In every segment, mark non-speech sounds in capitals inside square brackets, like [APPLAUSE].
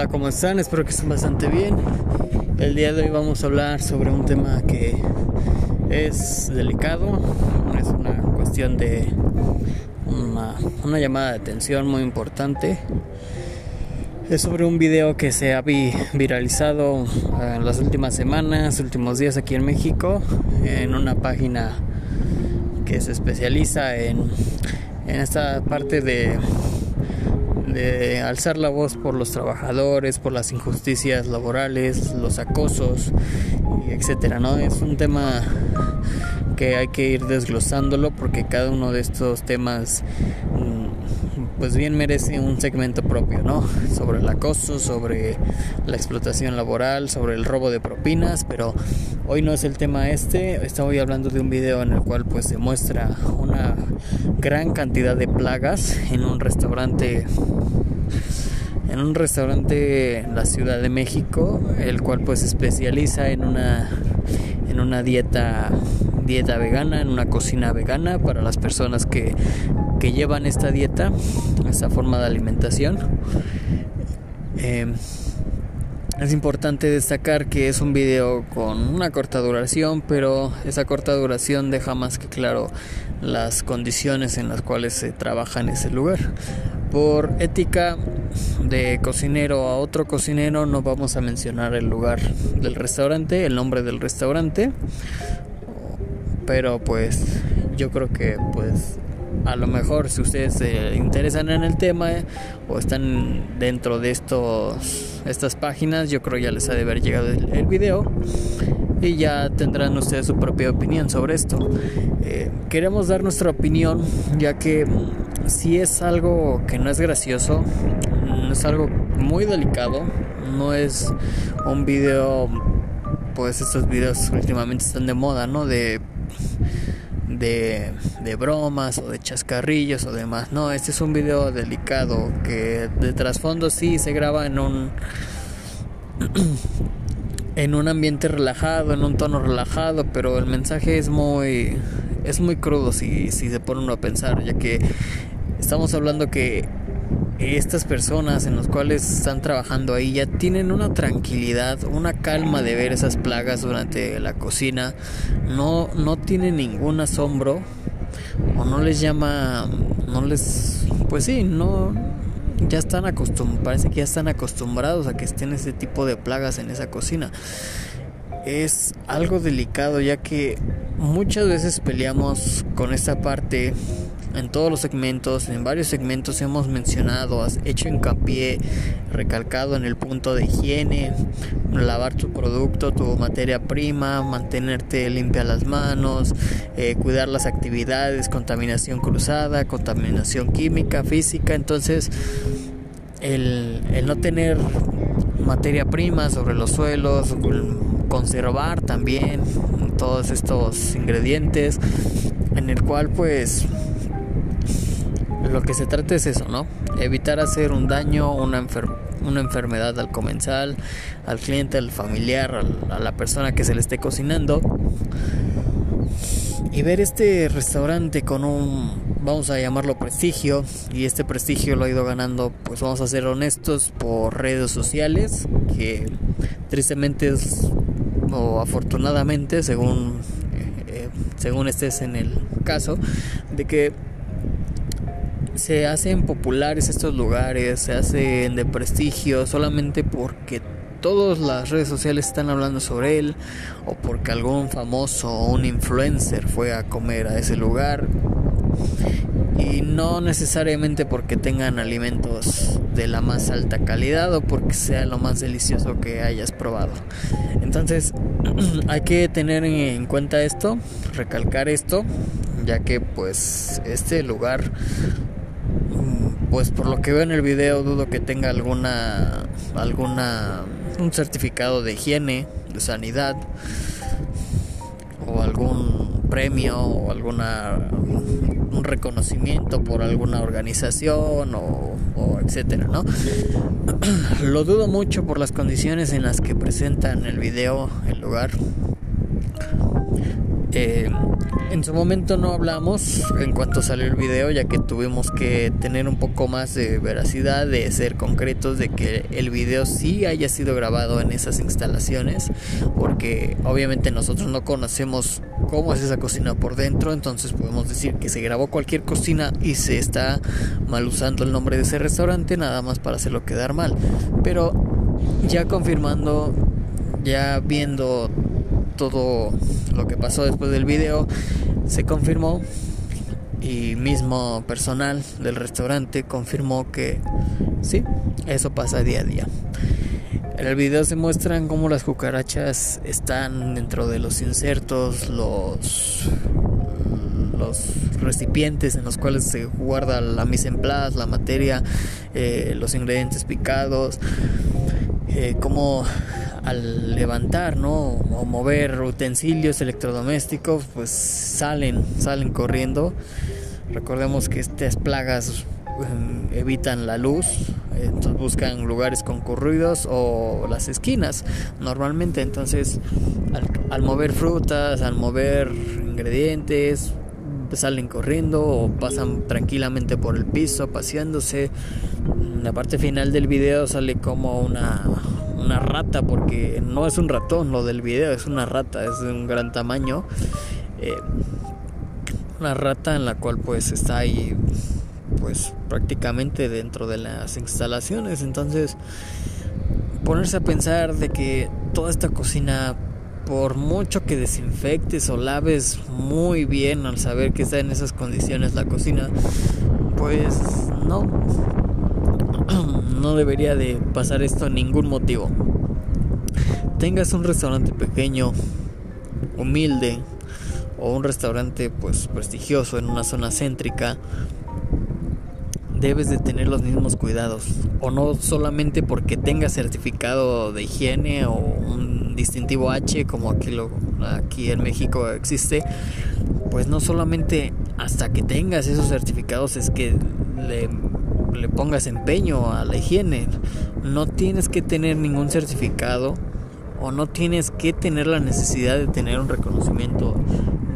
Hola, ¿cómo están? Espero que estén bastante bien. El día de hoy vamos a hablar sobre un tema que es delicado, es una cuestión de una, llamada de atención muy importante. Es sobre un video que se ha viralizado en las últimas semanas, últimos días aquí en México, en una página que se especializa en, en esta parte de de alzar la voz por los trabajadores, por las injusticias laborales, los acosos, etcétera, ¿no? Es un tema que hay que ir desglosándolo porque cada uno de estos temas pues bien merece un segmento propio, ¿no? Sobre el acoso, sobre la explotación laboral, sobre el robo de propinas, pero hoy no es el tema este, estoy hablando de un video en el cual pues se muestra una gran cantidad de plagas en un restaurante en un restaurante en la Ciudad de México, el cual pues se especializa en una en una dieta dieta vegana, en una cocina vegana para las personas que que llevan esta dieta, esta forma de alimentación. Eh, es importante destacar que es un video con una corta duración, pero esa corta duración deja más que claro las condiciones en las cuales se trabaja en ese lugar. Por ética de cocinero a otro cocinero no vamos a mencionar el lugar del restaurante, el nombre del restaurante, pero pues yo creo que pues a lo mejor si ustedes se interesan en el tema eh, o están dentro de estos estas páginas yo creo ya les ha de haber llegado el, video y ya tendrán ustedes su propia opinión sobre esto. Eh, queremos dar nuestra opinión ya que si es algo que no es gracioso no es algo muy delicado no es un video pues estos videos últimamente están de moda no de de, bromas o de chascarrillos o demás. No, este es un video delicado que de trasfondo sí se graba en un [CLEARS THROAT] en un ambiente relajado, en un tono relajado, pero el mensaje es muy es muy crudo si, si se pone uno a pensar, ya que estamos hablando que estas personas en las cuales están trabajando ahí ya tienen una tranquilidad, una calma de ver esas plagas durante la cocina, no, no tienen ningún asombro o no les llama, no les, pues sí, no, ya están acostumbrados, parece que ya están acostumbrados a que estén ese tipo de plagas en esa cocina. Es algo delicado ya que muchas veces peleamos con esta parte en todos los segmentos, en varios segmentos hemos mencionado, has hecho hincapié, recalcado en el punto de higiene, lavar tu producto, tu materia prima, mantenerte limpia las manos, eh, cuidar las actividades, contaminación cruzada, contaminación química, física. Entonces, el, el no tener materia prima sobre los suelos, conservar también todos estos ingredientes, en el cual pues lo que se trata es eso, ¿no? Evitar hacer un daño, una, una enfermedad al comensal, al cliente, al familiar, a la persona que se le esté cocinando. Y ver este restaurante con un, vamos a llamarlo prestigio, y este prestigio lo ha ido ganando, pues vamos a ser honestos, por redes sociales, que tristemente o afortunadamente, según, eh, según estés en el caso, de que se hacen populares estos lugares, se hacen de prestigio solamente porque todas las redes sociales están hablando sobre él o porque algún famoso o un influencer fue a comer a ese lugar y no necesariamente porque tengan alimentos de la más alta calidad o porque sea lo más delicioso que hayas probado. Entonces [CLEARS THROAT] hay que tener en cuenta esto, recalcar esto, ya que pues este lugar pues por lo que veo en el video dudo que tenga alguna alguna un certificado de higiene, de sanidad o algún premio o alguna un reconocimiento por alguna organización o, etcétera, ¿no? [CLEARS THROAT] Lo dudo mucho por las condiciones en las que presenta en el video el lugar. Eh, En su momento no hablamos en cuanto salió el video, ya que tuvimos que tener un poco más de veracidad, de ser concretos, de que el video sí haya sido grabado en esas instalaciones, porque obviamente nosotros no conocemos cómo es esa cocina por dentro, entonces podemos decir que se grabó cualquier cocina y se está mal usando el nombre de ese restaurante nada más para hacerlo quedar mal. Pero ya confirmando, ya viendo todo lo que pasó después del video, se confirmó y mismo personal del restaurante confirmó que sí, eso pasa día a día. En el video se muestran cómo las cucarachas están dentro de los insertos, los, los recipientes en los cuales se guarda la mise en place, la materia, eh, los ingredientes picados, eh, cómo al levantar, ¿no? O mover utensilios electrodomésticos, pues salen, salen corriendo. Recordemos que estas plagas em, evitan la luz, entonces buscan lugares concurridos o las esquinas normalmente entonces al, mover frutas al mover ingredientes salen corriendo o pasan tranquilamente por el piso paseándose en la parte final del video sale como una una rata porque no es un ratón lo del video es una rata es de un gran tamaño eh, una rata en la cual pues está ahí pues prácticamente dentro de las instalaciones. Entonces, ponerse a pensar de que toda esta cocina, por mucho que desinfectes o laves muy bien al saber que está en esas condiciones la cocina, pues no, no debería de pasar esto en ningún motivo. Tengas un restaurante pequeño, humilde, o un restaurante pues prestigioso en una zona céntrica, debes de tener los mismos cuidados o no solamente porque tengas certificado de higiene o un distintivo H como aquí lo aquí en México existe pues no solamente hasta que tengas esos certificados es que le, le pongas empeño a la higiene no tienes que tener ningún certificado o no tienes que tener la necesidad de tener un reconocimiento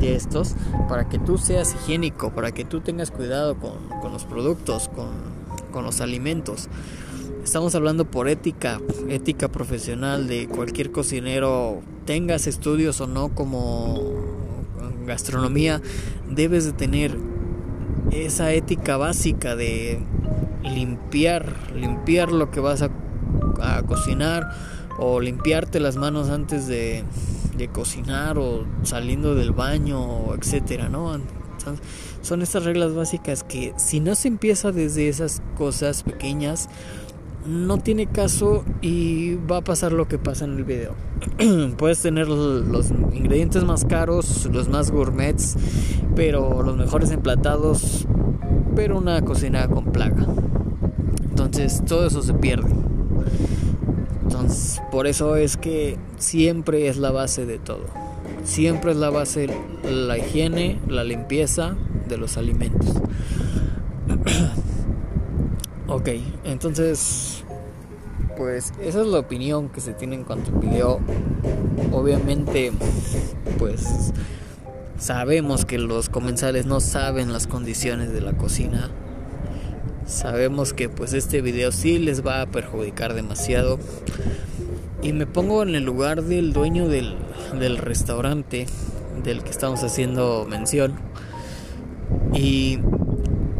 de estos para que tú seas higiénico, para que tú tengas cuidado con, los productos, con, con los alimentos. Estamos hablando por ética, ética profesional de cualquier cocinero, tengas estudios o no como gastronomía, debes de tener esa ética básica de limpiar, limpiar lo que vas a, a cocinar o limpiarte las manos antes de, de cocinar o saliendo del baño, etcétera, ¿no? Son estas reglas básicas que si no se empieza desde esas cosas pequeñas, no tiene caso y va a pasar lo que pasa en el video. [CLEARS THROAT] Puedes tener los ingredientes más caros, los más gourmets, pero los mejores emplatados, pero una cocina con plaga. Entonces todo eso se pierde. Entonces, por eso es que siempre es la base de todo. Siempre es la base la higiene, la limpieza de los alimentos. [CLEARS THROAT] ok, entonces, pues esa es la opinión que se tiene en cuanto al video. Obviamente, pues sabemos que los comensales no saben las condiciones de la cocina. Sabemos que pues este video sí les va a perjudicar demasiado. Y me pongo en el lugar del dueño del, del restaurante del que estamos haciendo mención. Y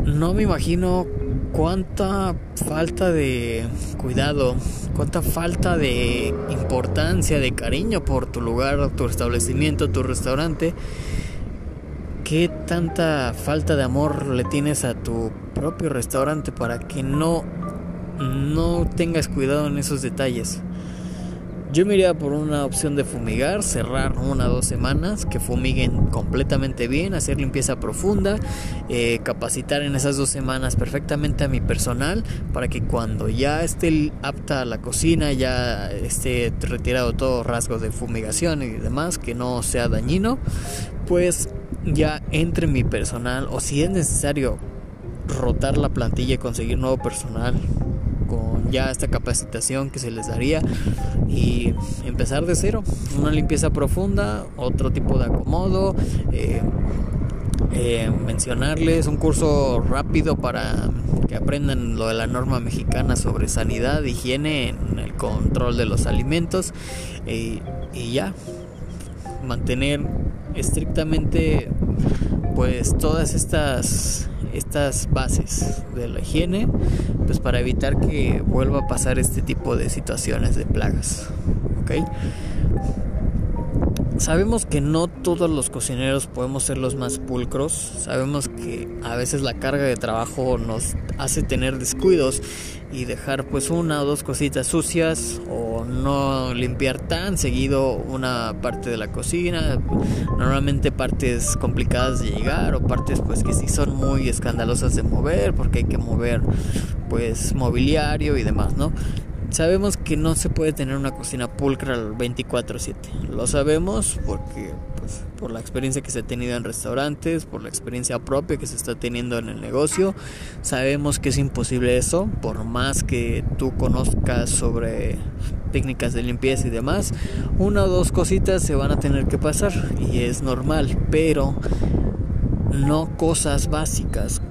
no me imagino cuánta falta de cuidado, cuánta falta de importancia, de cariño por tu lugar, tu establecimiento, tu restaurante ¿Qué tanta falta de amor le tienes a tu propio restaurante para que no, no tengas cuidado en esos detalles? Yo me iría por una opción de fumigar, cerrar una o dos semanas, que fumiguen completamente bien, hacer limpieza profunda, eh, capacitar en esas dos semanas perfectamente a mi personal para que cuando ya esté apta la cocina, ya esté retirado todo rasgos de fumigación y demás, que no sea dañino, pues ya entre mi personal o si es necesario rotar la plantilla y conseguir nuevo personal ya esta capacitación que se les daría. Y empezar de cero, una limpieza profunda, otro tipo de acomodo, eh, eh, mencionarles un curso rápido para que aprendan lo de la norma mexicana sobre sanidad, higiene, en el control de los alimentos y ya. Mantener estrictamente pues todas estas estas bases de la higiene pues para evitar que vuelva a pasar este tipo de situaciones de plagas ¿ok? Sabemos que no todos los cocineros podemos ser los más pulcros, sabemos que a veces la carga de trabajo nos hace tener descuidos y dejar pues una o dos cositas sucias o no limpiar tan seguido una parte de la cocina, normalmente partes complicadas de llegar o partes pues que sí son muy escandalosas de mover porque hay que mover pues mobiliario y demás, ¿no? Sabemos que no se puede tener una cocina pulcra 24/7. Lo sabemos porque pues, por la experiencia que se ha tenido en restaurantes, por la experiencia propia que se está teniendo en el negocio. Sabemos que es imposible eso, por más que tú conozcas sobre técnicas de limpieza y demás. Una o dos cositas se van a tener que pasar y es normal, pero no cosas básicas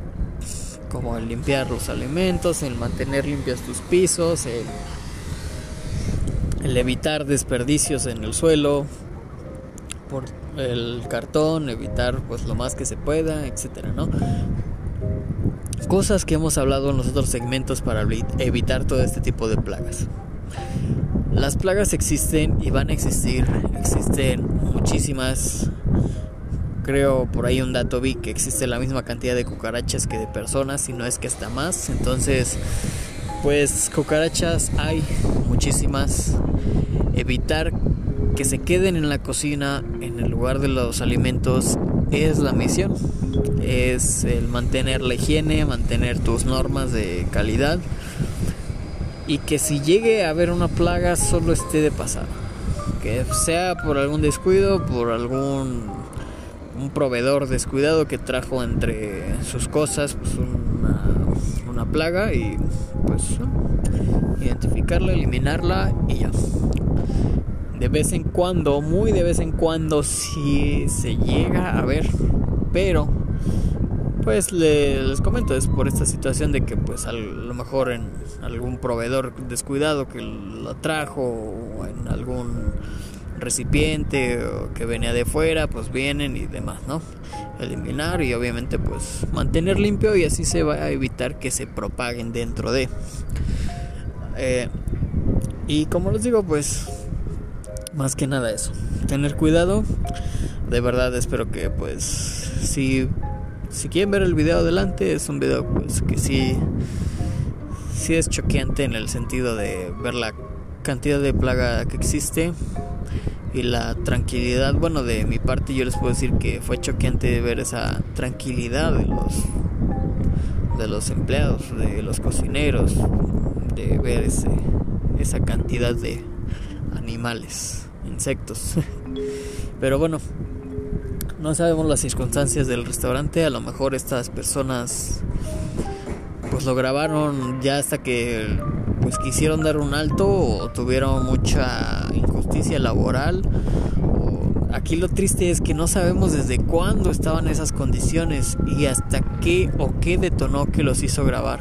como el limpiar los alimentos, el mantener limpios tus pisos, el, evitar desperdicios en el suelo por el cartón, evitar pues lo más que se pueda, etcétera, ¿no? Cosas que hemos hablado en los otros segmentos para evitar todo este tipo de plagas. Las plagas existen y van a existir, existen muchísimas creo por ahí un dato vi que existe la misma cantidad de cucarachas que de personas, y no es que hasta más. Entonces, pues cucarachas hay muchísimas. Evitar que se queden en la cocina, en el lugar de los alimentos, es la misión. Es el mantener la higiene, mantener tus normas de calidad. Y que si llegue a haber una plaga, solo esté de pasada. Que sea por algún descuido, por algún un proveedor descuidado que trajo entre sus cosas pues, una, plaga y pues identificarla, eliminarla y ya. De vez en cuando, muy de vez en cuando si se llega a ver, pero pues les comento es por esta situación de que pues a lo mejor en algún proveedor descuidado que lo trajo o en algún recipiente o que venía de fuera, pues vienen y demás, ¿no? Eliminar y obviamente pues mantener limpio y así se va a evitar que se propaguen dentro de. Eh, y como les digo, pues más que nada eso, tener cuidado. De verdad espero que pues si si quieren ver el video adelante es un video pues que sí sí es choqueante en el sentido de ver la cantidad de plaga que existe y la tranquilidad, bueno, de mi parte yo les puedo decir que fue choqueante ver esa tranquilidad de los de los empleados, de los cocineros, de ver ese, esa cantidad de animales, insectos. [LAUGHS] Pero bueno, no sabemos las circunstancias del restaurante, a lo mejor estas personas pues lo grabaron ya hasta que pues quisieron dar un alto o tuvieron mucha injusticia laboral. Aquí lo triste es que no sabemos desde cuándo estaban esas condiciones y hasta qué o qué detonó que los hizo grabar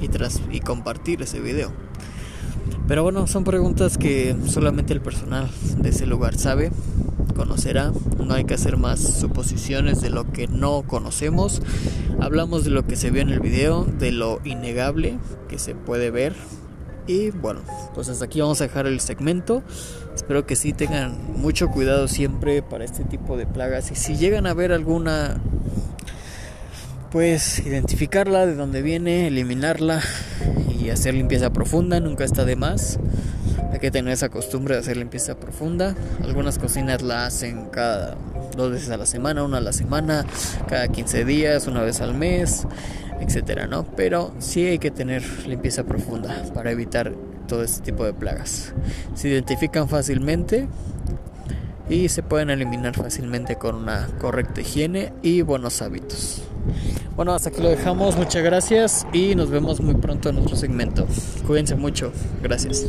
y, tras, y compartir ese video. Pero bueno, son preguntas que solamente el personal de ese lugar sabe, conocerá. No hay que hacer más suposiciones de lo que no conocemos. Hablamos de lo que se vio en el video, de lo innegable que se puede ver, y bueno, pues hasta aquí vamos a dejar el segmento. Espero que sí tengan mucho cuidado siempre para este tipo de plagas. Y si llegan a ver alguna, pues identificarla de dónde viene, eliminarla y hacer limpieza profunda. Nunca está de más. Hay que tener esa costumbre de hacer limpieza profunda. Algunas cocinas la hacen cada dos veces a la semana, una a la semana, cada 15 días, una vez al mes etcétera, ¿no? Pero sí hay que tener limpieza profunda para evitar todo este tipo de plagas. Se identifican fácilmente y se pueden eliminar fácilmente con una correcta higiene y buenos hábitos. Bueno, hasta aquí lo dejamos. Muchas gracias y nos vemos muy pronto en otro segmento. Cuídense mucho. Gracias.